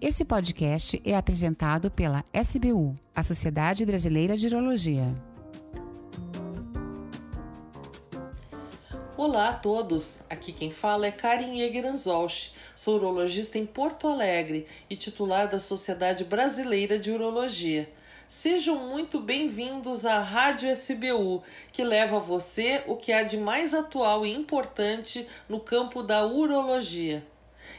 Esse podcast é apresentado pela SBU, a Sociedade Brasileira de Urologia. Olá a todos, aqui quem fala é Karin Egeranzolch, sou urologista em Porto Alegre e titular da Sociedade Brasileira de Urologia. Sejam muito bem-vindos à Rádio SBU, que leva a você o que há de mais atual e importante no campo da urologia.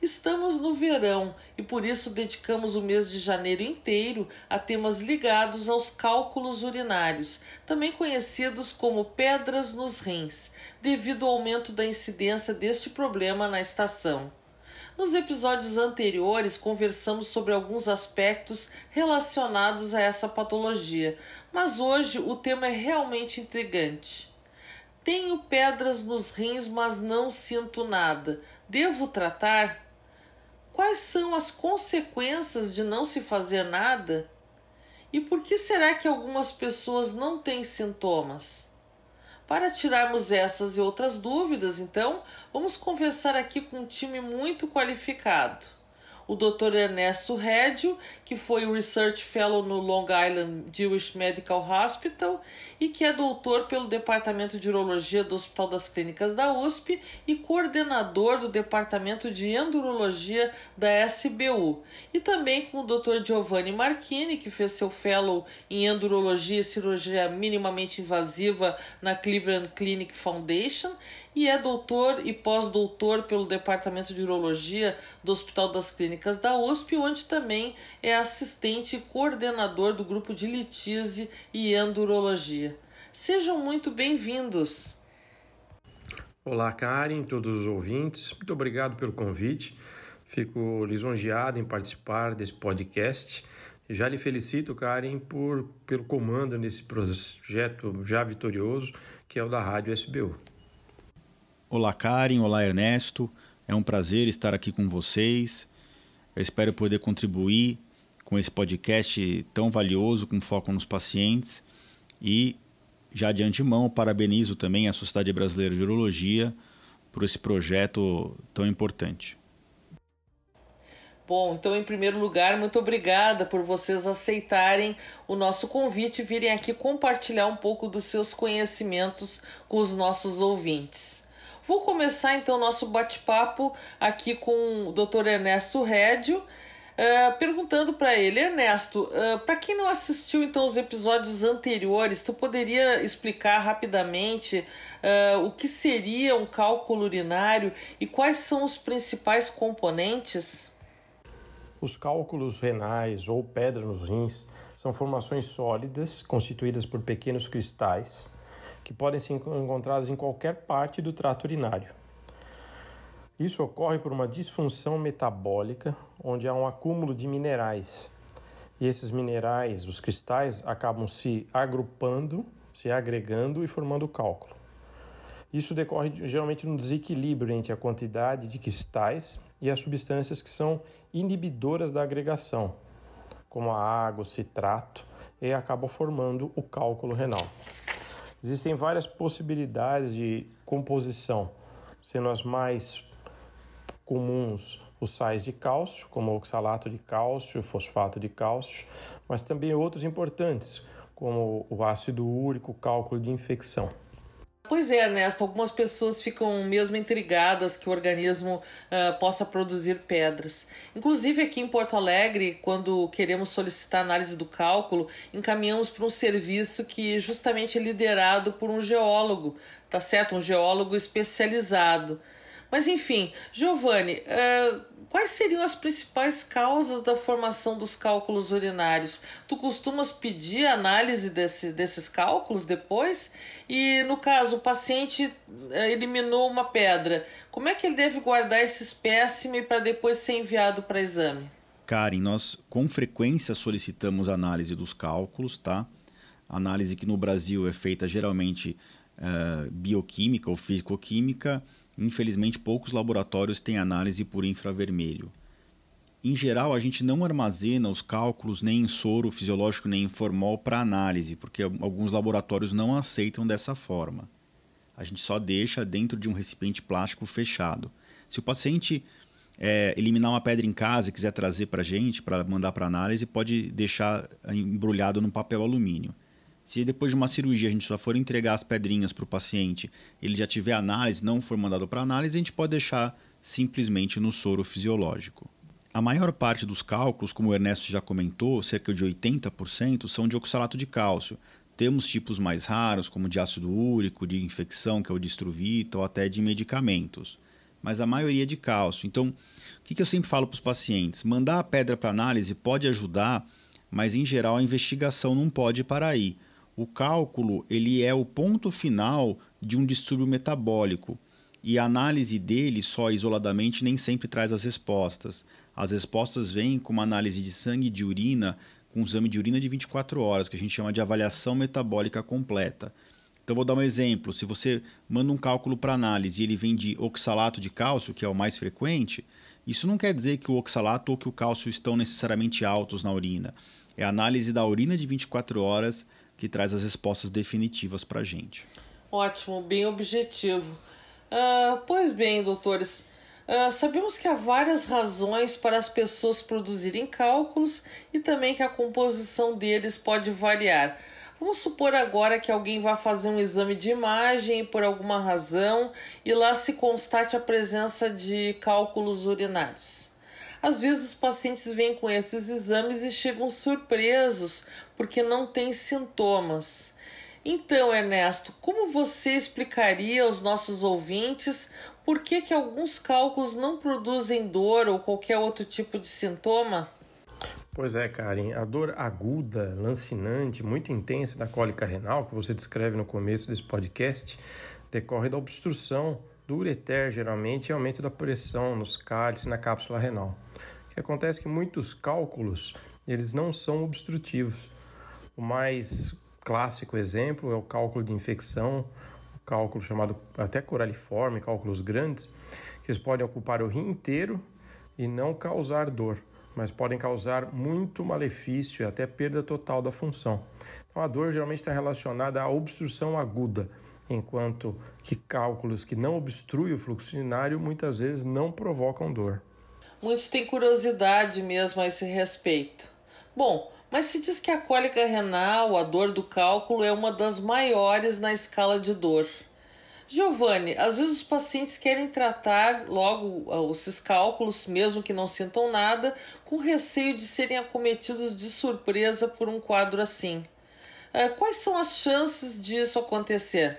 Estamos no verão e por isso dedicamos o mês de janeiro inteiro a temas ligados aos cálculos urinários, também conhecidos como pedras nos rins, devido ao aumento da incidência deste problema na estação. Nos episódios anteriores, conversamos sobre alguns aspectos relacionados a essa patologia, mas hoje o tema é realmente intrigante. Tenho pedras nos rins, mas não sinto nada. Devo tratar? Quais são as consequências de não se fazer nada? E por que será que algumas pessoas não têm sintomas? Para tirarmos essas e outras dúvidas, então, vamos conversar aqui com um time muito qualificado o Dr. Ernesto Redio, que foi o Research Fellow no Long Island Jewish Medical Hospital e que é doutor pelo Departamento de Urologia do Hospital das Clínicas da USP e coordenador do Departamento de Endurologia da SBU. E também com o Dr. Giovanni Marchini, que fez seu Fellow em Endurologia e Cirurgia Minimamente Invasiva na Cleveland Clinic Foundation e é doutor e pós-doutor pelo Departamento de Urologia do Hospital das Clínicas da USP, onde também é assistente e coordenador do grupo de litise e endurologia. Sejam muito bem-vindos. Olá, Karen, todos os ouvintes. Muito obrigado pelo convite. Fico lisonjeado em participar desse podcast. Já lhe felicito, Karen, por, pelo comando nesse projeto já vitorioso que é o da Rádio SBU. Olá, Karen. Olá, Ernesto. É um prazer estar aqui com vocês. Eu espero poder contribuir com esse podcast tão valioso, com foco nos pacientes. E, já de antemão, parabenizo também a Sociedade Brasileira de Urologia por esse projeto tão importante. Bom, então, em primeiro lugar, muito obrigada por vocês aceitarem o nosso convite e virem aqui compartilhar um pouco dos seus conhecimentos com os nossos ouvintes. Vou começar então o nosso bate-papo aqui com o Dr. Ernesto Rédio, uh, perguntando para ele, Ernesto, uh, para quem não assistiu então os episódios anteriores, tu poderia explicar rapidamente uh, o que seria um cálculo urinário e quais são os principais componentes? Os cálculos renais ou pedra nos rins são formações sólidas constituídas por pequenos cristais que podem ser encontradas em qualquer parte do trato urinário. Isso ocorre por uma disfunção metabólica, onde há um acúmulo de minerais. E esses minerais, os cristais, acabam se agrupando, se agregando e formando cálculo. Isso decorre geralmente no desequilíbrio entre a quantidade de cristais e as substâncias que são inibidoras da agregação, como a água, o citrato, e acabam formando o cálculo renal. Existem várias possibilidades de composição, sendo as mais comuns os sais de cálcio, como oxalato de cálcio, fosfato de cálcio, mas também outros importantes, como o ácido úrico, cálculo de infecção. Pois é, Ernesto, algumas pessoas ficam mesmo intrigadas que o organismo uh, possa produzir pedras. Inclusive aqui em Porto Alegre, quando queremos solicitar análise do cálculo, encaminhamos para um serviço que justamente é liderado por um geólogo, tá certo? Um geólogo especializado. Mas enfim, Giovanni, uh, quais seriam as principais causas da formação dos cálculos urinários? Tu costumas pedir análise desse, desses cálculos depois? E no caso, o paciente uh, eliminou uma pedra, como é que ele deve guardar esse espécime para depois ser enviado para exame? Karen, nós com frequência solicitamos análise dos cálculos, tá? Análise que no Brasil é feita geralmente uh, bioquímica ou físico-química Infelizmente, poucos laboratórios têm análise por infravermelho. Em geral, a gente não armazena os cálculos nem em soro fisiológico nem em formol para análise, porque alguns laboratórios não aceitam dessa forma. A gente só deixa dentro de um recipiente plástico fechado. Se o paciente é, eliminar uma pedra em casa e quiser trazer para a gente, para mandar para análise, pode deixar embrulhado no papel alumínio. Se depois de uma cirurgia a gente só for entregar as pedrinhas para o paciente, ele já tiver análise, não for mandado para análise, a gente pode deixar simplesmente no soro fisiológico. A maior parte dos cálculos, como o Ernesto já comentou, cerca de 80%, são de oxalato de cálcio. Temos tipos mais raros, como de ácido úrico, de infecção, que é o distrovita, ou até de medicamentos. Mas a maioria é de cálcio. Então, o que eu sempre falo para os pacientes? Mandar a pedra para análise pode ajudar, mas em geral a investigação não pode parar aí o cálculo ele é o ponto final de um distúrbio metabólico e a análise dele só isoladamente nem sempre traz as respostas. As respostas vêm com uma análise de sangue e de urina, com um exame de urina de 24 horas, que a gente chama de avaliação metabólica completa. Então vou dar um exemplo. Se você manda um cálculo para análise e ele vem de oxalato de cálcio, que é o mais frequente, isso não quer dizer que o oxalato ou que o cálcio estão necessariamente altos na urina. É a análise da urina de 24 horas que traz as respostas definitivas para a gente. Ótimo, bem objetivo. Uh, pois bem, doutores, uh, sabemos que há várias razões para as pessoas produzirem cálculos e também que a composição deles pode variar. Vamos supor agora que alguém vá fazer um exame de imagem por alguma razão e lá se constate a presença de cálculos urinários. Às vezes os pacientes vêm com esses exames e chegam surpresos porque não têm sintomas. Então, Ernesto, como você explicaria aos nossos ouvintes por que, que alguns cálculos não produzem dor ou qualquer outro tipo de sintoma? Pois é, Karen, a dor aguda, lancinante, muito intensa da cólica renal, que você descreve no começo desse podcast, decorre da obstrução do ureter, geralmente, e aumento da pressão nos cálices na cápsula renal. O que acontece é que muitos cálculos, eles não são obstrutivos. O mais clássico exemplo é o cálculo de infecção, o cálculo chamado até coraliforme, cálculos grandes, que eles podem ocupar o rim inteiro e não causar dor, mas podem causar muito malefício e até perda total da função. Então, a dor geralmente está relacionada à obstrução aguda, enquanto que cálculos que não obstruem o fluxo urinário muitas vezes não provocam dor. Muitos têm curiosidade mesmo a esse respeito. Bom, mas se diz que a cólica renal, a dor do cálculo, é uma das maiores na escala de dor. Giovanni, às vezes os pacientes querem tratar logo ah, esses cálculos, mesmo que não sintam nada, com receio de serem acometidos de surpresa por um quadro assim. Ah, quais são as chances disso acontecer?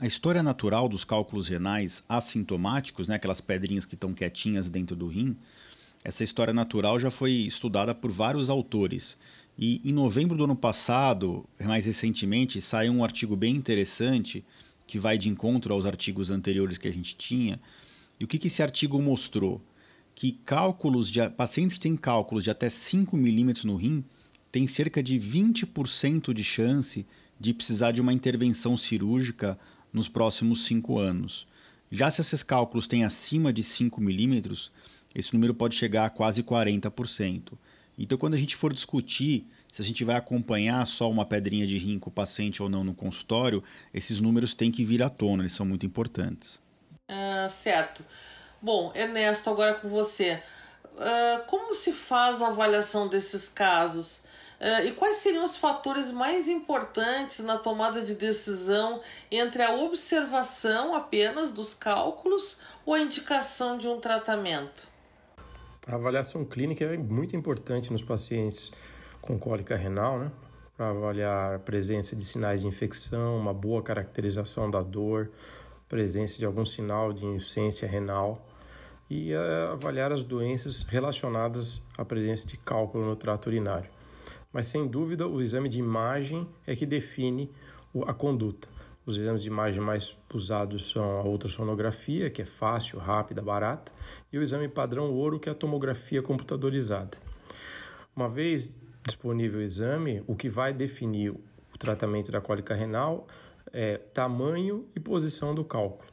A história natural dos cálculos renais assintomáticos, né, aquelas pedrinhas que estão quietinhas dentro do rim, essa história natural já foi estudada por vários autores. E em novembro do ano passado, mais recentemente, saiu um artigo bem interessante que vai de encontro aos artigos anteriores que a gente tinha. E o que, que esse artigo mostrou? Que cálculos de pacientes que têm cálculos de até 5 milímetros no rim têm cerca de 20% de chance de precisar de uma intervenção cirúrgica nos próximos 5 anos. Já se esses cálculos têm acima de 5 milímetros, esse número pode chegar a quase 40%. Então, quando a gente for discutir se a gente vai acompanhar só uma pedrinha de rim com o paciente ou não no consultório, esses números têm que vir à tona, eles são muito importantes. Ah, certo. Bom, Ernesto, agora com você. Uh, como se faz a avaliação desses casos? Uh, e quais seriam os fatores mais importantes na tomada de decisão entre a observação apenas dos cálculos ou a indicação de um tratamento? A avaliação clínica é muito importante nos pacientes com cólica renal, né? Para avaliar a presença de sinais de infecção, uma boa caracterização da dor, presença de algum sinal de insuficiência renal e uh, avaliar as doenças relacionadas à presença de cálculo no trato urinário. Mas sem dúvida, o exame de imagem é que define a conduta. Os exames de imagem mais usados são a ultrassonografia, que é fácil, rápida, barata, e o exame padrão ouro, que é a tomografia computadorizada. Uma vez disponível o exame, o que vai definir o tratamento da cólica renal é tamanho e posição do cálculo.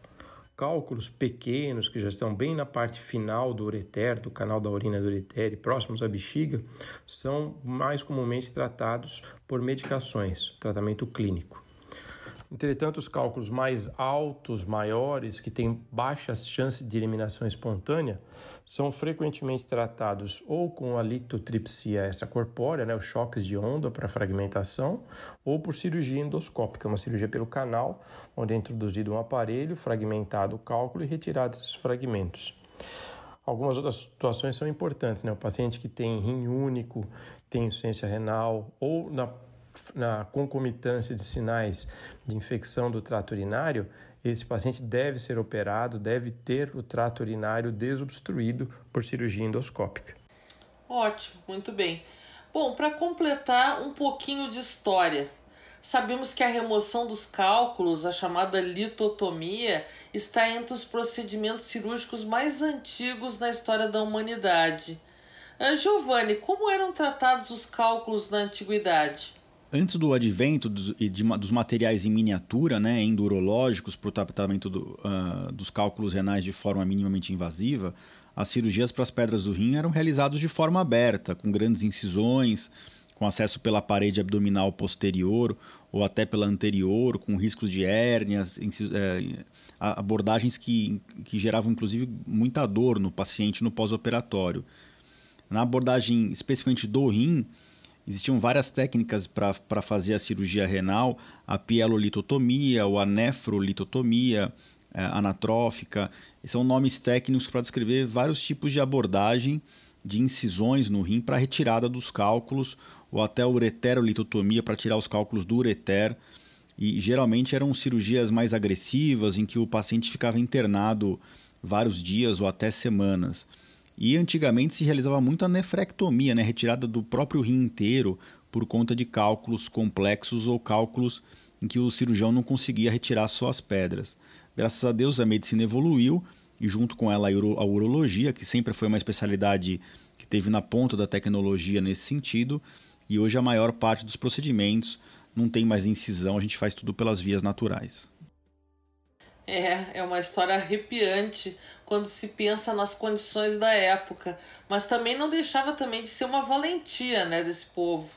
Cálculos pequenos, que já estão bem na parte final do ureter, do canal da urina do ureter, próximos à bexiga, são mais comumente tratados por medicações, tratamento clínico. Entretanto, os cálculos mais altos, maiores, que têm baixas chances de eliminação espontânea, são frequentemente tratados ou com a litotripsia extracorpórea, né, os choques de onda para fragmentação, ou por cirurgia endoscópica, uma cirurgia pelo canal, onde é introduzido um aparelho, fragmentado o cálculo e retirado esses fragmentos. Algumas outras situações são importantes, né? O paciente que tem rim único, tem insuficiência renal ou na na concomitância de sinais de infecção do trato urinário, esse paciente deve ser operado, deve ter o trato urinário desobstruído por cirurgia endoscópica. Ótimo, muito bem. Bom, para completar um pouquinho de história, sabemos que a remoção dos cálculos, a chamada litotomia, está entre os procedimentos cirúrgicos mais antigos na história da humanidade. Giovanni, como eram tratados os cálculos na antiguidade? Antes do advento dos, de, dos materiais em miniatura, né, endurológicos, para o tratamento do, uh, dos cálculos renais de forma minimamente invasiva, as cirurgias para as pedras do rim eram realizadas de forma aberta, com grandes incisões, com acesso pela parede abdominal posterior ou até pela anterior, com riscos de hérnias, é, abordagens que, que geravam inclusive muita dor no paciente no pós-operatório. Na abordagem especificamente do rim, Existiam várias técnicas para fazer a cirurgia renal, a pielolitotomia ou a nefrolitotomia é, anatrófica. São nomes técnicos para descrever vários tipos de abordagem de incisões no rim para retirada dos cálculos, ou até ureterolitotomia para tirar os cálculos do ureter. E geralmente eram cirurgias mais agressivas, em que o paciente ficava internado vários dias ou até semanas. E antigamente se realizava muito a nefrectomia, né, retirada do próprio rim inteiro por conta de cálculos complexos ou cálculos em que o cirurgião não conseguia retirar só as pedras. Graças a Deus a medicina evoluiu e junto com ela a, urologia, que sempre foi uma especialidade que teve na ponta da tecnologia nesse sentido, e hoje a maior parte dos procedimentos não tem mais incisão, a gente faz tudo pelas vias naturais. É, é uma história arrepiante quando se pensa nas condições da época, mas também não deixava também de ser uma valentia, né, desse povo.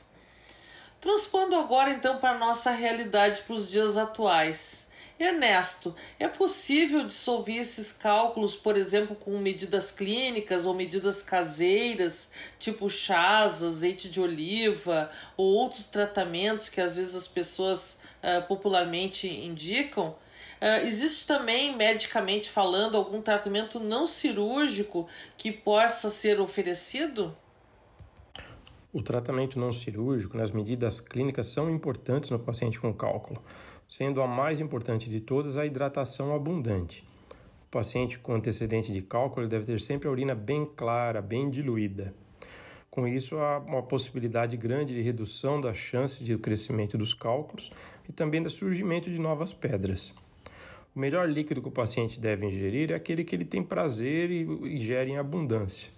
Transpondo agora então para nossa realidade para os dias atuais. Ernesto, é possível dissolver esses cálculos, por exemplo, com medidas clínicas ou medidas caseiras, tipo chás, azeite de oliva ou outros tratamentos que às vezes as pessoas uh, popularmente indicam? Uh, existe também, medicamente falando, algum tratamento não cirúrgico que possa ser oferecido? O tratamento não cirúrgico nas medidas clínicas são importantes no paciente com cálculo, sendo a mais importante de todas a hidratação abundante. O paciente com antecedente de cálculo deve ter sempre a urina bem clara, bem diluída. Com isso, há uma possibilidade grande de redução da chance de crescimento dos cálculos e também do surgimento de novas pedras. O melhor líquido que o paciente deve ingerir é aquele que ele tem prazer e ingere em abundância.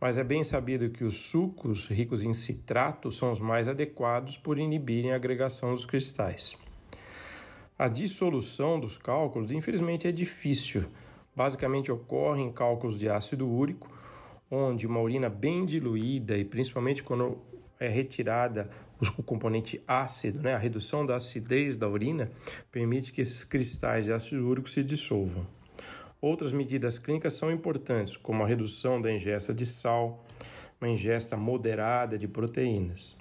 Mas é bem sabido que os sucos ricos em citrato são os mais adequados por inibirem a agregação dos cristais. A dissolução dos cálculos, infelizmente, é difícil. Basicamente ocorre em cálculos de ácido úrico, onde uma urina bem diluída e principalmente quando é retirada o componente ácido, né, a redução da acidez da urina, permite que esses cristais de ácido úrico se dissolvam. Outras medidas clínicas são importantes, como a redução da ingesta de sal, uma ingesta moderada de proteínas.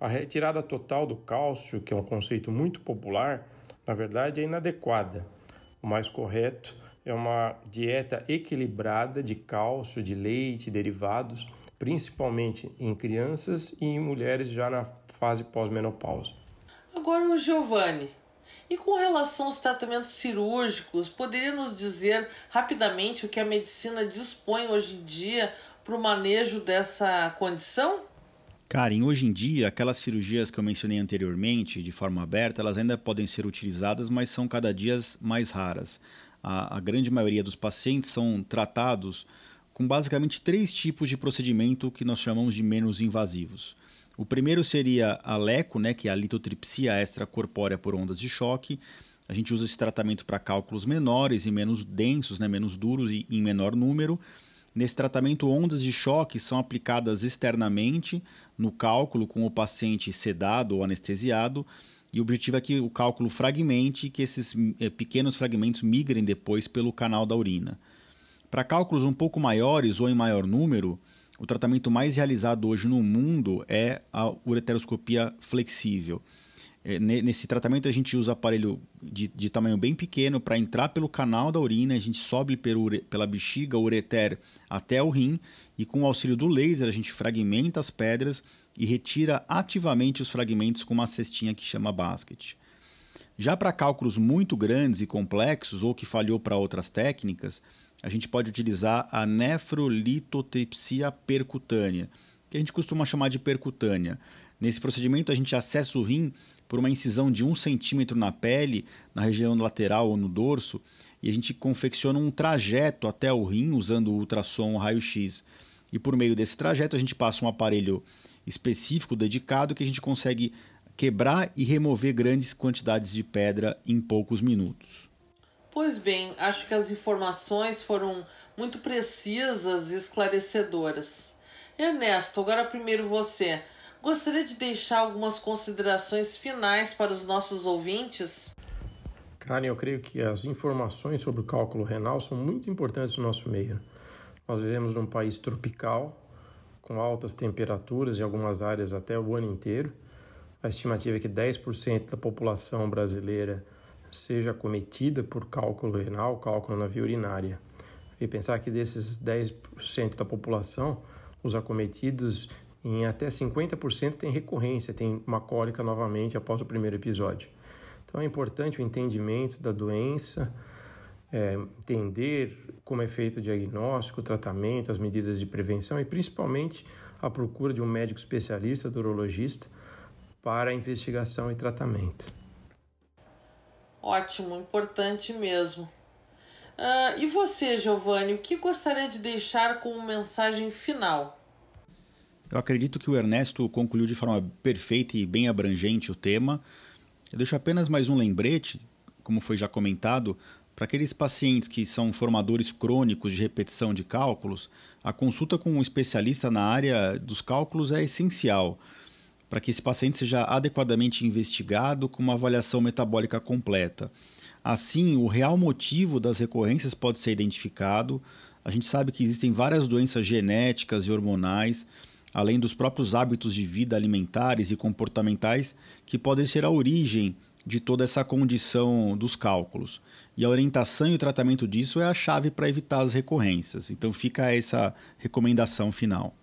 A retirada total do cálcio, que é um conceito muito popular, na verdade é inadequada. O mais correto é uma dieta equilibrada de cálcio, de leite, derivados, principalmente em crianças e em mulheres já na fase pós-menopausa. Agora o Giovanni. E com relação aos tratamentos cirúrgicos, poderia nos dizer rapidamente o que a medicina dispõe hoje em dia para o manejo dessa condição? Karen, hoje em dia, aquelas cirurgias que eu mencionei anteriormente, de forma aberta, elas ainda podem ser utilizadas, mas são cada dia mais raras. A, a grande maioria dos pacientes são tratados com basicamente três tipos de procedimento que nós chamamos de menos invasivos. O primeiro seria a LECO, né, que é a litotripsia extracorpórea por ondas de choque. A gente usa esse tratamento para cálculos menores e menos densos, né, menos duros e em menor número. Nesse tratamento, ondas de choque são aplicadas externamente no cálculo com o paciente sedado ou anestesiado e o objetivo é que o cálculo fragmente e que esses é, pequenos fragmentos migrem depois pelo canal da urina. Para cálculos um pouco maiores ou em maior número, o tratamento mais realizado hoje no mundo é a ureteroscopia flexível. É, nesse tratamento a gente usa aparelho de, de tamanho bem pequeno para entrar pelo canal da urina, a gente sobe pelo, pela bexiga, ureter até o rim e com o auxílio do laser a gente fragmenta as pedras e retira ativamente os fragmentos com uma cestinha que chama basket. Já para cálculos muito grandes e complexos ou que falhou para outras técnicas, a gente pode utilizar a nefrolitotripsia percutânea, que a gente costuma chamar de percutânea. Nesse procedimento, a gente acessa o rim por uma incisão de um centímetro na pele, na região lateral ou no dorso, e a gente confecciona um trajeto até o rim usando ultrassom raio-x. E por meio desse trajeto, a gente passa um aparelho específico, dedicado, que a gente consegue quebrar e remover grandes quantidades de pedra em poucos minutos. Pois bem, acho que as informações foram muito precisas e esclarecedoras. Ernesto, agora primeiro você. Gostaria de deixar algumas considerações finais para os nossos ouvintes? Karen, eu creio que as informações sobre o cálculo renal são muito importantes no nosso meio. Nós vivemos num país tropical, com altas temperaturas em algumas áreas até o ano inteiro. A estimativa é que 10% da população brasileira seja acometida por cálculo renal, cálculo na via urinária. E pensar que desses 10% da população, os acometidos em até 50% têm recorrência, tem uma cólica novamente após o primeiro episódio. Então é importante o entendimento da doença, é, entender como é feito o diagnóstico, o tratamento, as medidas de prevenção e principalmente a procura de um médico especialista, urologista, para investigação e tratamento. Ótimo, importante mesmo. Uh, e você, Giovanni, o que gostaria de deixar como mensagem final? Eu acredito que o Ernesto concluiu de forma perfeita e bem abrangente o tema. Eu deixo apenas mais um lembrete, como foi já comentado, para aqueles pacientes que são formadores crônicos de repetição de cálculos, a consulta com um especialista na área dos cálculos é essencial para que esse paciente seja adequadamente investigado com uma avaliação metabólica completa. Assim, o real motivo das recorrências pode ser identificado. A gente sabe que existem várias doenças genéticas e hormonais, além dos próprios hábitos de vida alimentares e comportamentais, que podem ser a origem de toda essa condição dos cálculos. E a orientação e o tratamento disso é a chave para evitar as recorrências. Então fica essa recomendação final.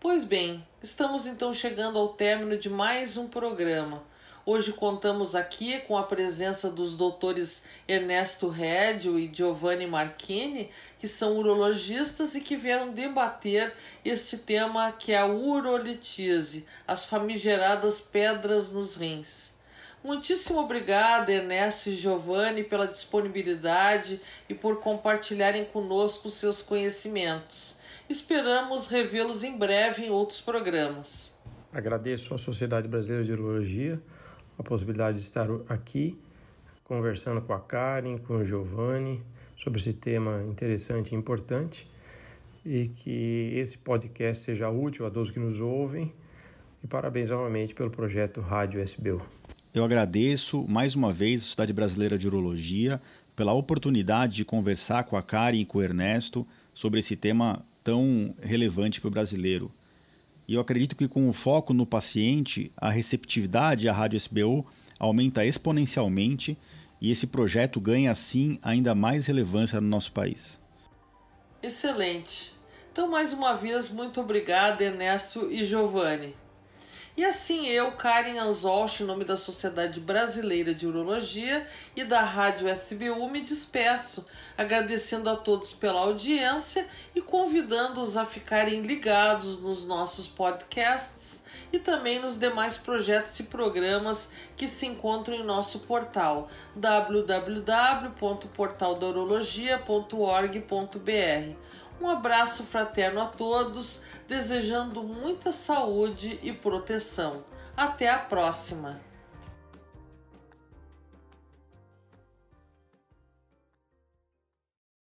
Pois bem, estamos então chegando ao término de mais um programa. Hoje contamos aqui com a presença dos doutores Ernesto Redio e Giovanni Marchini, que são urologistas e que vieram debater este tema que é a urolitise, as famigeradas pedras nos rins. Muitíssimo obrigada, Ernesto e Giovanni, pela disponibilidade e por compartilharem conosco seus conhecimentos. Esperamos revê-los em breve em outros programas. Agradeço à Sociedade Brasileira de Urologia a possibilidade de estar aqui conversando com a Karen, com o Giovanni sobre esse tema interessante e importante e que esse podcast seja útil a todos que nos ouvem. E parabéns novamente pelo projeto Rádio SBU. Eu agradeço mais uma vez a Sociedade Brasileira de Urologia pela oportunidade de conversar com a Karen e com o Ernesto sobre esse tema tão relevante para o brasileiro. E eu acredito que com o foco no paciente, a receptividade à Rádio SBU aumenta exponencialmente e esse projeto ganha assim ainda mais relevância no nosso país. Excelente. Então, mais uma vez, muito obrigado, Ernesto e Giovanni. E assim eu, Karen Anzolch, em nome da Sociedade Brasileira de Urologia e da Rádio SBU, me despeço, agradecendo a todos pela audiência e convidando-os a ficarem ligados nos nossos podcasts e também nos demais projetos e programas que se encontram em nosso portal www.portaldaurologia.org.br. Um abraço fraterno a todos, desejando muita saúde e proteção. Até a próxima!